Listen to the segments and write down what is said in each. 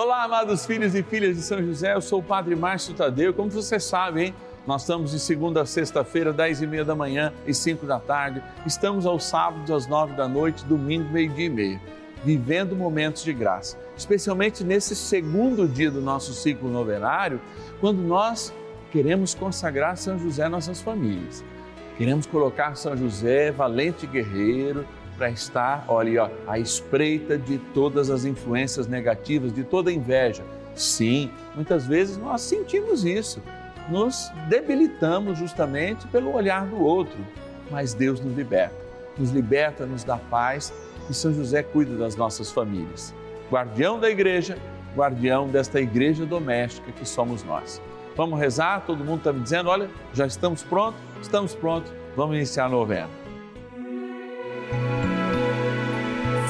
Olá, amados filhos e filhas de São José, eu sou o Padre Márcio Tadeu. Como você sabe, hein? Nós estamos de segunda a sexta-feira, dez e meia da manhã e cinco da tarde. Estamos aos sábados, às nove da noite, domingo, meio-dia e meia, vivendo momentos de graça. Especialmente nesse segundo dia do nosso ciclo novenário, quando nós queremos consagrar São José nossas famílias. Queremos colocar São José, valente guerreiro, para estar, olha, ó, à espreita de todas as influências negativas, de toda inveja. Sim, muitas vezes nós sentimos isso, nos debilitamos justamente pelo olhar do outro, mas Deus nos liberta, nos liberta, nos dá paz e São José cuida das nossas famílias. Guardião da igreja, guardião desta igreja doméstica que somos nós. Vamos rezar? Todo mundo está me dizendo, olha, já estamos prontos? Estamos prontos, vamos iniciar a novena.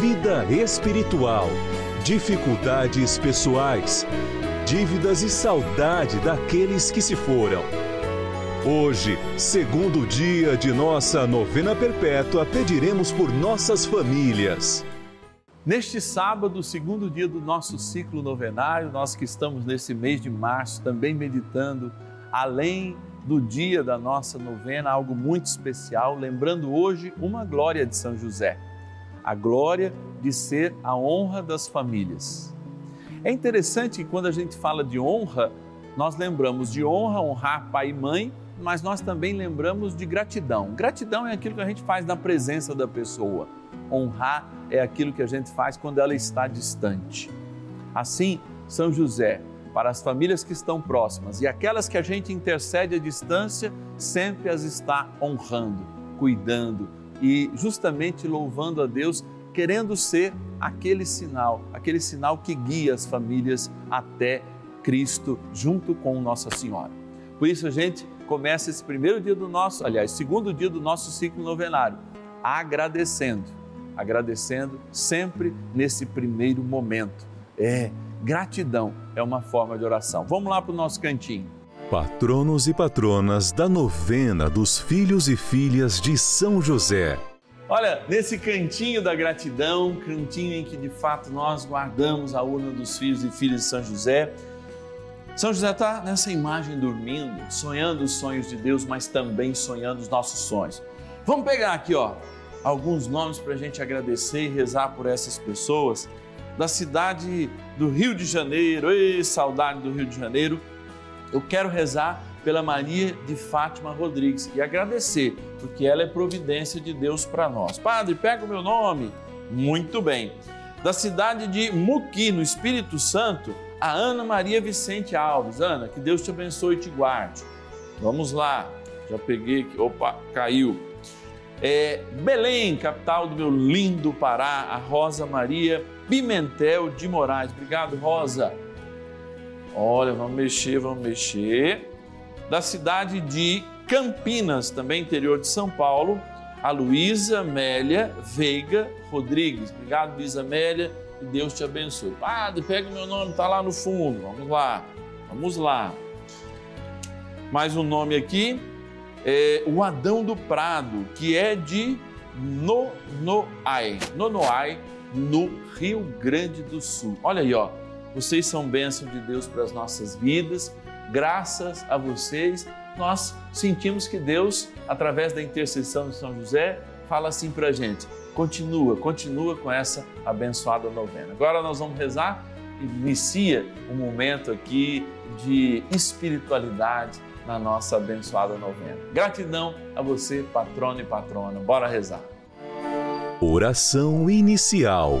vida espiritual, dificuldades pessoais, dívidas e saudade daqueles que se foram. Hoje, segundo dia de nossa novena perpétua, pediremos por nossas famílias. Neste sábado, segundo dia do nosso ciclo novenário, nós que estamos nesse mês de março também meditando, além do dia da nossa novena, algo muito especial, lembrando hoje uma glória de São José a glória de ser a honra das famílias. É interessante que quando a gente fala de honra, nós lembramos de honra, honrar pai e mãe, mas nós também lembramos de gratidão. Gratidão é aquilo que a gente faz na presença da pessoa. Honrar é aquilo que a gente faz quando ela está distante. Assim, São José, para as famílias que estão próximas e aquelas que a gente intercede à distância, sempre as está honrando, cuidando, e justamente louvando a Deus, querendo ser aquele sinal, aquele sinal que guia as famílias até Cristo junto com Nossa Senhora. Por isso a gente começa esse primeiro dia do nosso, aliás, segundo dia do nosso ciclo novenário, agradecendo, agradecendo sempre nesse primeiro momento. É, gratidão é uma forma de oração. Vamos lá para o nosso cantinho. Patronos e patronas da novena dos filhos e filhas de São José. Olha, nesse cantinho da gratidão, cantinho em que de fato nós guardamos a urna dos filhos e filhas de São José. São José está nessa imagem dormindo, sonhando os sonhos de Deus, mas também sonhando os nossos sonhos. Vamos pegar aqui, ó, alguns nomes para a gente agradecer e rezar por essas pessoas da cidade do Rio de Janeiro. Ei, saudade do Rio de Janeiro eu quero rezar pela Maria de Fátima Rodrigues e agradecer, porque ela é providência de Deus para nós. Padre, pega o meu nome. Muito bem. Da cidade de Muqui, no Espírito Santo, a Ana Maria Vicente Alves. Ana, que Deus te abençoe e te guarde. Vamos lá. Já peguei aqui. Opa, caiu. É, Belém, capital do meu lindo Pará, a Rosa Maria Pimentel de Moraes. Obrigado, Rosa. Olha, vamos mexer, vamos mexer. Da cidade de Campinas, também interior de São Paulo, a Luísa Amélia Veiga Rodrigues. Obrigado, Luísa Amélia, e Deus te abençoe. Padre, pega o meu nome, está lá no fundo. Vamos lá, vamos lá. Mais um nome aqui, é o Adão do Prado, que é de Nonoai, Nonoai, no Rio Grande do Sul. Olha aí, ó. Vocês são bênção de Deus para as nossas vidas. Graças a vocês, nós sentimos que Deus, através da intercessão de São José, fala assim para a gente: continua, continua com essa abençoada novena. Agora nós vamos rezar, inicia um momento aqui de espiritualidade na nossa abençoada novena. Gratidão a você, patrono e patrona. Bora rezar. Oração inicial.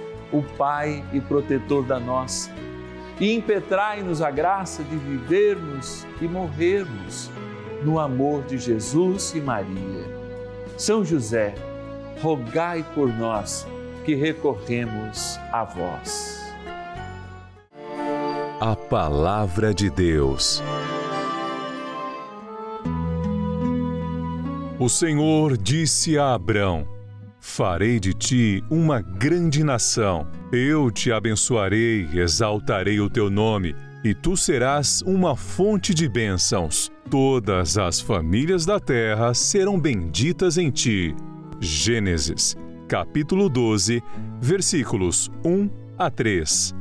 o Pai e protetor da nossa e impetrai-nos a graça de vivermos e morrermos no amor de Jesus e Maria. São José, rogai por nós que recorremos a vós. A Palavra de Deus. O Senhor disse a Abrão: Farei de ti uma grande nação eu te abençoarei, exaltarei o teu nome, e tu serás uma fonte de bênçãos. Todas as famílias da terra serão benditas em ti. Gênesis, capítulo 12, versículos 1 a 3.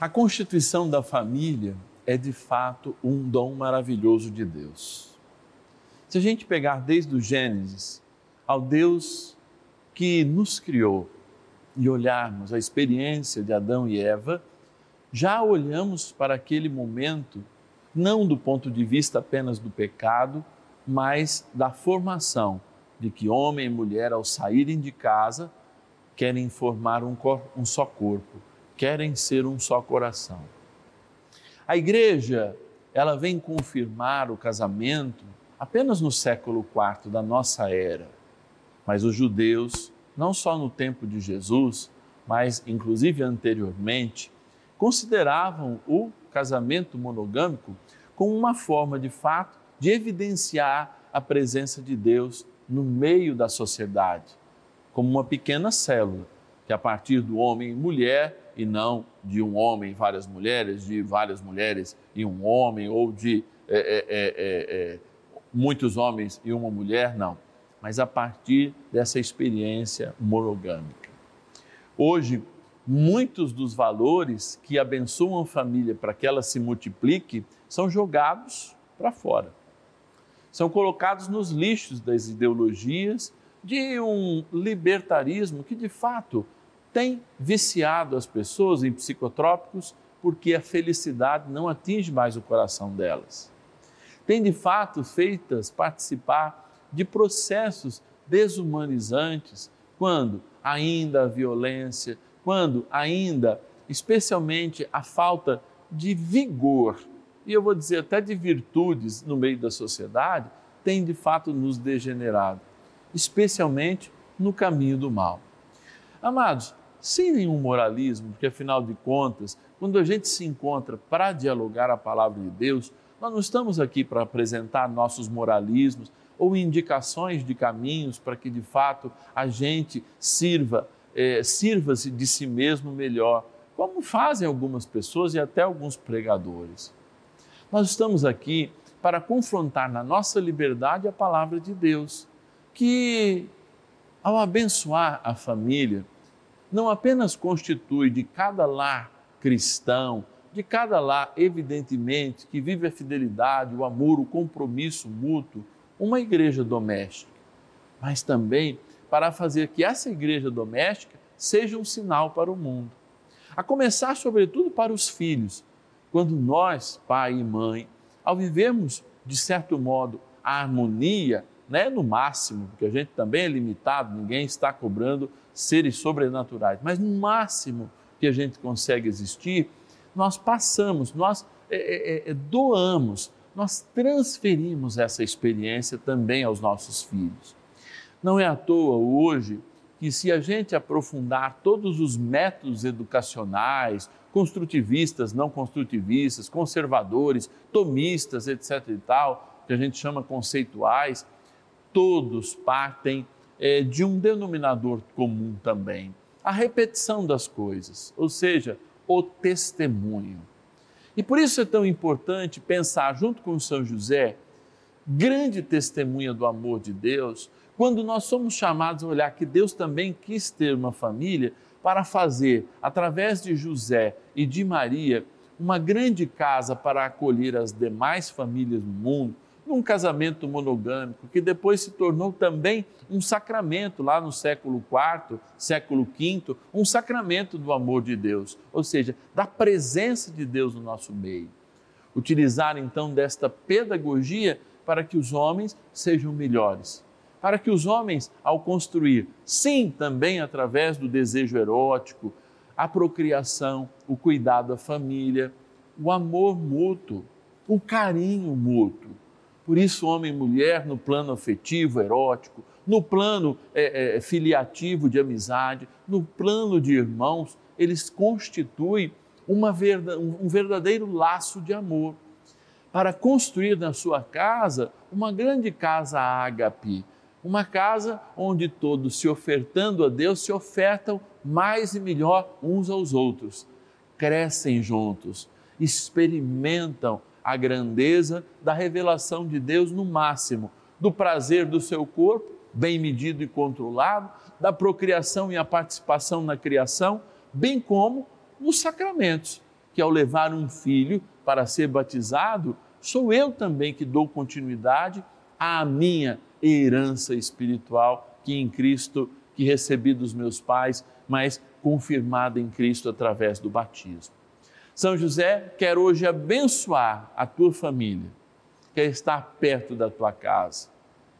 A constituição da família é de fato um dom maravilhoso de Deus. Se a gente pegar desde o Gênesis ao Deus que nos criou, e olharmos a experiência de Adão e Eva, já olhamos para aquele momento não do ponto de vista apenas do pecado, mas da formação de que homem e mulher, ao saírem de casa, querem formar um, um só corpo, querem ser um só coração. A igreja, ela vem confirmar o casamento apenas no século IV da nossa era, mas os judeus não só no tempo de Jesus, mas inclusive anteriormente, consideravam o casamento monogâmico como uma forma de fato de evidenciar a presença de Deus no meio da sociedade, como uma pequena célula que a partir do homem e mulher e não de um homem e várias mulheres, de várias mulheres e um homem ou de é, é, é, muitos homens e uma mulher, não mas a partir dessa experiência monogâmica. Hoje, muitos dos valores que abençoam a família para que ela se multiplique são jogados para fora. São colocados nos lixos das ideologias de um libertarismo que, de fato, tem viciado as pessoas em psicotrópicos porque a felicidade não atinge mais o coração delas. Tem, de fato, feitas participar de processos desumanizantes, quando ainda a violência, quando ainda, especialmente, a falta de vigor, e eu vou dizer até de virtudes no meio da sociedade, tem de fato nos degenerado, especialmente no caminho do mal. Amados, sem nenhum moralismo, porque afinal de contas, quando a gente se encontra para dialogar a palavra de Deus, nós não estamos aqui para apresentar nossos moralismos ou indicações de caminhos para que de fato a gente sirva, eh, sirva-se de si mesmo melhor, como fazem algumas pessoas e até alguns pregadores. Nós estamos aqui para confrontar na nossa liberdade a palavra de Deus, que ao abençoar a família, não apenas constitui de cada lar cristão, de cada lar, evidentemente, que vive a fidelidade, o amor, o compromisso mútuo, uma igreja doméstica, mas também para fazer que essa igreja doméstica seja um sinal para o mundo. A começar, sobretudo, para os filhos. Quando nós, pai e mãe, ao vivermos, de certo modo, a harmonia, né, no máximo, porque a gente também é limitado, ninguém está cobrando seres sobrenaturais, mas no máximo que a gente consegue existir, nós passamos, nós é, é, é, doamos, nós transferimos essa experiência também aos nossos filhos. Não é à toa hoje que, se a gente aprofundar todos os métodos educacionais, construtivistas, não construtivistas, conservadores, tomistas, etc. e tal, que a gente chama conceituais, todos partem é, de um denominador comum também: a repetição das coisas, ou seja, o testemunho. E por isso é tão importante pensar, junto com São José, grande testemunha do amor de Deus, quando nós somos chamados a olhar que Deus também quis ter uma família para fazer, através de José e de Maria, uma grande casa para acolher as demais famílias do mundo, num casamento monogâmico, que depois se tornou também um sacramento lá no século IV, século V, um sacramento do amor de Deus, ou seja, da presença de Deus no nosso meio. Utilizar então desta pedagogia para que os homens sejam melhores, para que os homens, ao construir, sim, também através do desejo erótico, a procriação, o cuidado da família, o amor mútuo, o carinho mútuo, por isso, homem e mulher, no plano afetivo, erótico, no plano é, é, filiativo de amizade, no plano de irmãos, eles constituem verda, um verdadeiro laço de amor. Para construir na sua casa uma grande casa ágape, uma casa onde todos, se ofertando a Deus, se ofertam mais e melhor uns aos outros, crescem juntos, experimentam a grandeza da revelação de Deus no máximo, do prazer do seu corpo, bem medido e controlado, da procriação e a participação na criação, bem como nos sacramentos, que ao levar um filho para ser batizado, sou eu também que dou continuidade à minha herança espiritual que em Cristo, que recebi dos meus pais, mas confirmada em Cristo através do batismo. São José quer hoje abençoar a tua família, quer estar perto da tua casa,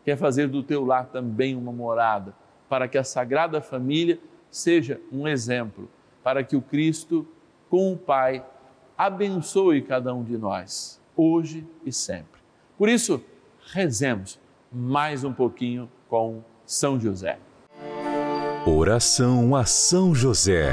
quer fazer do teu lar também uma morada, para que a Sagrada Família seja um exemplo, para que o Cristo, com o Pai, abençoe cada um de nós, hoje e sempre. Por isso, rezemos mais um pouquinho com São José. Oração a São José.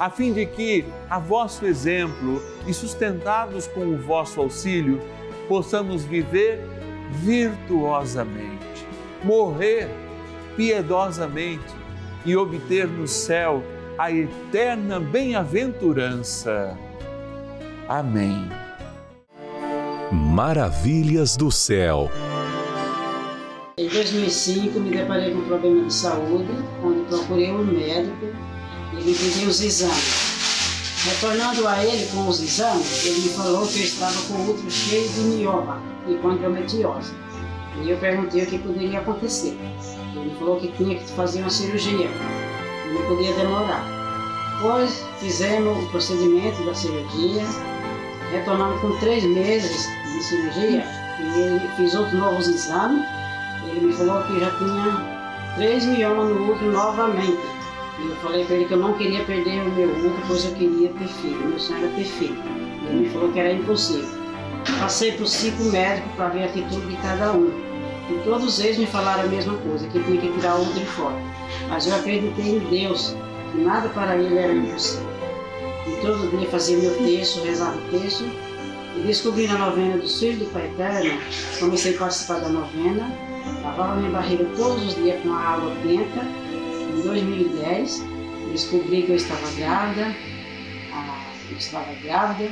a fim de que, a vosso exemplo e sustentados com o vosso auxílio, possamos viver virtuosamente, morrer piedosamente e obter no céu a eterna bem-aventurança. Amém. Maravilhas do céu. Em 2005 me deparei com um problema de saúde, onde procurei um médico e me pediu os exames. Retornando a ele com os exames, ele me falou que eu estava com o útero cheio de mioma e com endometriose. E eu perguntei o que poderia acontecer. Ele falou que tinha que fazer uma cirurgia não podia demorar. Pois fizemos o procedimento da cirurgia, retornamos com três meses de cirurgia e ele fiz outros novos exames. Ele me falou que já tinha três miomas no útero novamente. Eu falei para ele que eu não queria perder o meu útero, pois eu queria ter filho, meu sonho era ter filho. Ele me falou que era impossível. Passei por cinco médicos para ver a atitude de cada um. E todos eles me falaram a mesma coisa, que tinha que tirar o útero de fora. Mas eu acreditei em Deus, que nada para ele era impossível. E todo dia fazia meu texto, rezava o texto, e descobri na novena dos Filhos do Pai Eterno, comecei a participar da novena, lavava minha barriga todos os dias com a água benta. Em 2010, descobri que eu estava grávida, eu estava grávida.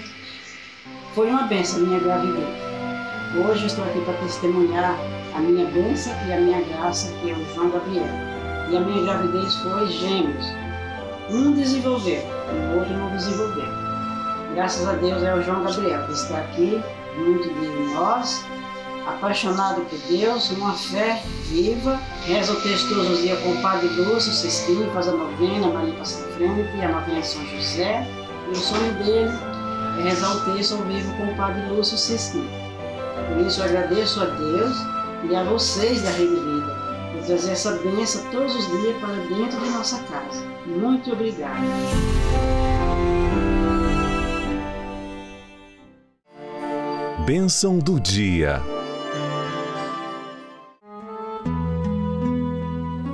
Foi uma benção a minha gravidez. Hoje eu estou aqui para testemunhar a minha bênção e a minha graça, que é o João Gabriel e a minha gravidez foi gêmeos. Um desenvolveu, o outro não desenvolveu. Graças a Deus é o João Gabriel que está aqui, muito de nós, apaixonado por Deus, numa fé viva, reza o texto todos os dias com o Padre Lúcio, Cestinho, faz a novena, Maria passa frente, e a novena São José. E o sonho dele é rezar o texto ao vivo com o Padre Lúcio Cestinho. Por isso eu agradeço a Deus e a vocês da Rede Vida trazer essa bênção todos os dias para dentro de nossa casa. Muito obrigada. Bênção do dia.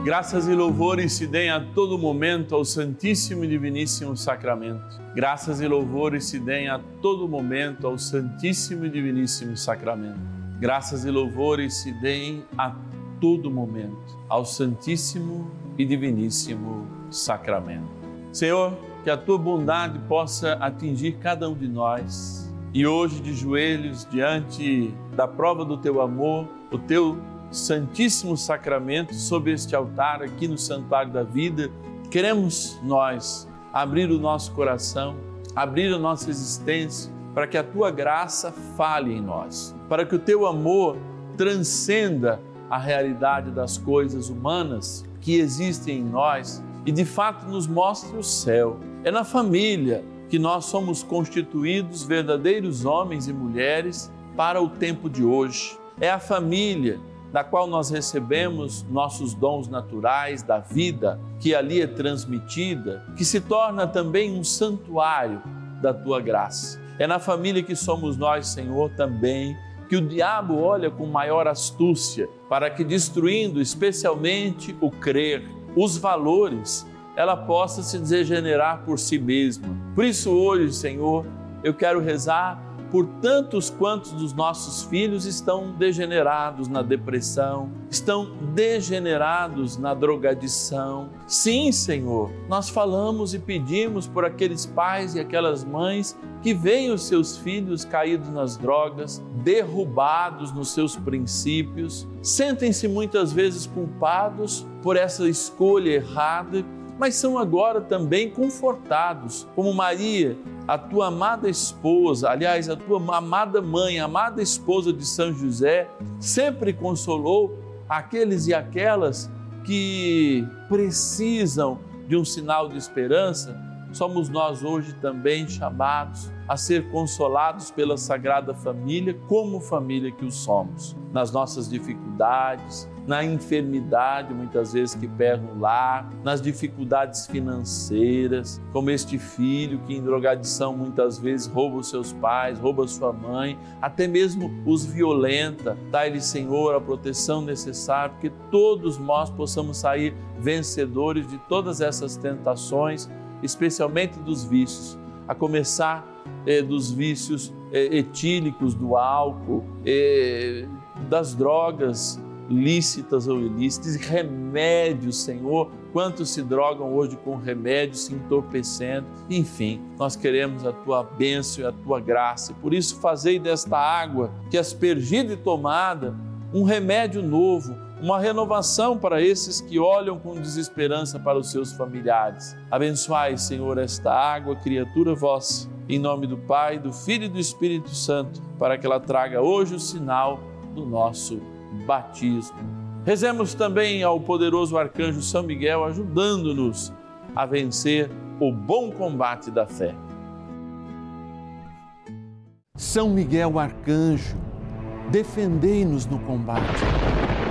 Graças e louvores se deem a todo momento ao Santíssimo e Diviníssimo Sacramento. Graças e louvores se deem a todo momento ao Santíssimo e Diviníssimo Sacramento. Graças e louvores se deem a todo momento ao Santíssimo e Diviníssimo Sacramento. Senhor, que a tua bondade possa atingir cada um de nós e hoje, de joelhos diante da prova do teu amor, o teu Santíssimo Sacramento sobre este altar aqui no Santuário da Vida, queremos nós abrir o nosso coração, abrir a nossa existência para que a tua graça fale em nós, para que o teu amor transcenda a realidade das coisas humanas que existem em nós e de fato nos mostre o céu. É na família que nós somos constituídos verdadeiros homens e mulheres para o tempo de hoje. É a família da qual nós recebemos nossos dons naturais da vida, que ali é transmitida, que se torna também um santuário da tua graça. É na família que somos nós, Senhor, também que o diabo olha com maior astúcia para que, destruindo especialmente o crer, os valores, ela possa se degenerar por si mesma. Por isso, hoje, Senhor, eu quero rezar por tantos quantos dos nossos filhos estão degenerados na depressão, estão degenerados na drogadição. Sim, Senhor, nós falamos e pedimos por aqueles pais e aquelas mães que veem os seus filhos caídos nas drogas, derrubados nos seus princípios, sentem-se muitas vezes culpados por essa escolha errada mas são agora também confortados, como Maria, a tua amada esposa, aliás, a tua amada mãe, amada esposa de São José, sempre consolou aqueles e aquelas que precisam de um sinal de esperança, somos nós hoje também chamados a ser consolados pela Sagrada Família, como família que o somos, nas nossas dificuldades, na enfermidade, muitas vezes que pega o lar, nas dificuldades financeiras, como este filho que em drogadição muitas vezes rouba os seus pais, rouba sua mãe, até mesmo os violenta. Dá-lhe, Senhor, a proteção necessária, porque todos nós possamos sair vencedores de todas essas tentações, especialmente dos vícios, a começar eh, dos vícios eh, etílicos, do álcool, eh, das drogas lícitas ou ilícitas, remédios, Senhor. Quantos se drogam hoje com remédios, se entorpecendo? Enfim, nós queremos a tua bênção e a tua graça. Por isso, fazei desta água que aspergida e tomada um remédio novo, uma renovação para esses que olham com desesperança para os seus familiares. Abençoai, Senhor, esta água, criatura vossa, em nome do Pai, do Filho e do Espírito Santo, para que ela traga hoje o sinal do nosso batismo. Rezemos também ao poderoso arcanjo São Miguel, ajudando-nos a vencer o bom combate da fé. São Miguel arcanjo, defendei-nos no combate.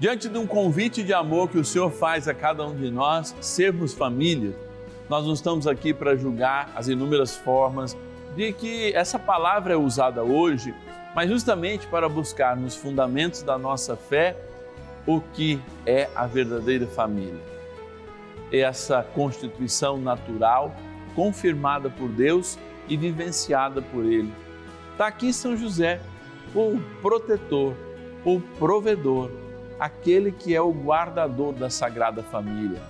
Diante de um convite de amor que o Senhor faz a cada um de nós, sermos família, nós não estamos aqui para julgar as inúmeras formas de que essa palavra é usada hoje, mas justamente para buscar nos fundamentos da nossa fé o que é a verdadeira família. Essa constituição natural, confirmada por Deus e vivenciada por Ele. Está aqui São José, o protetor, o provedor, aquele que é o guardador da Sagrada Família,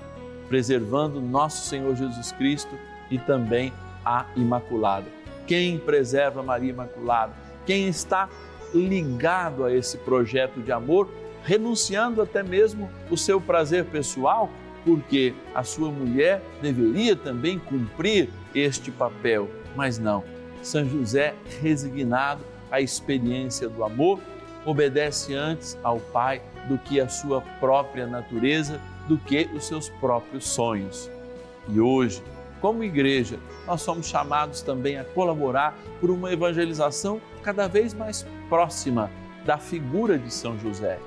preservando nosso Senhor Jesus Cristo e também a Imaculada. Quem preserva Maria Imaculada? Quem está ligado a esse projeto de amor, renunciando até mesmo o seu prazer pessoal, porque a sua mulher deveria também cumprir este papel, mas não. São José, resignado à experiência do amor, obedece antes ao Pai do que a sua própria natureza, do que os seus próprios sonhos. E hoje, como igreja, nós somos chamados também a colaborar por uma evangelização cada vez mais próxima da figura de São José.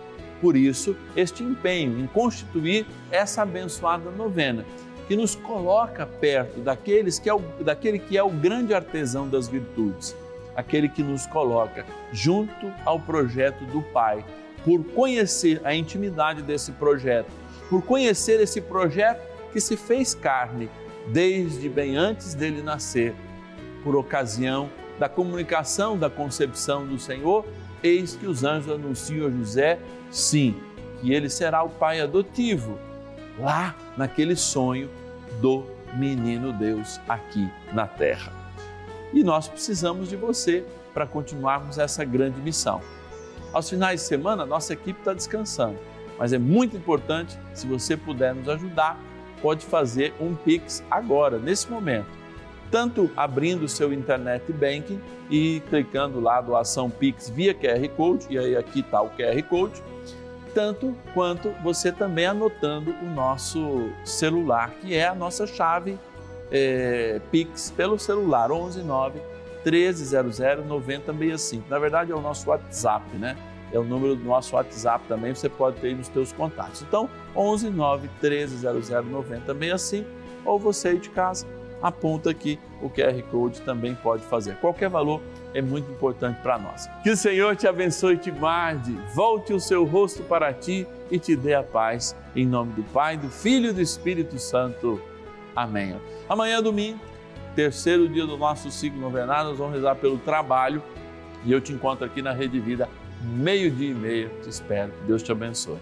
Por isso, este empenho em constituir essa abençoada novena, que nos coloca perto daqueles que é o, daquele que é o grande artesão das virtudes, aquele que nos coloca junto ao projeto do Pai, por conhecer a intimidade desse projeto, por conhecer esse projeto que se fez carne desde bem antes dele nascer, por ocasião da comunicação da concepção do Senhor, eis que os anjos anunciam a José, sim, que ele será o pai adotivo, lá naquele sonho do menino Deus aqui na terra. E nós precisamos de você para continuarmos essa grande missão. Aos finais de semana, nossa equipe está descansando, mas é muito importante, se você puder nos ajudar, pode fazer um Pix agora, nesse momento. Tanto abrindo o seu internet banking e clicando lá doação Pix via QR Code, e aí aqui está o QR Code, tanto quanto você também anotando o nosso celular, que é a nossa chave é, Pix pelo celular, 119 1300 9065. Na verdade é o nosso WhatsApp, né? É o número do nosso WhatsApp também, você pode ter aí nos seus contatos. Então, 11 9 1300 9065 ou você aí de casa aponta aqui o QR Code também pode fazer. Qualquer valor é muito importante para nós. Que o Senhor te abençoe e te guarde, volte o seu rosto para ti e te dê a paz. Em nome do Pai, do Filho e do Espírito Santo. Amém. Amanhã, domingo, terceiro dia do nosso ciclo novenário, nós vamos rezar pelo trabalho e eu te encontro aqui na Rede Vida, meio-dia e meia. Te espero. Deus te abençoe.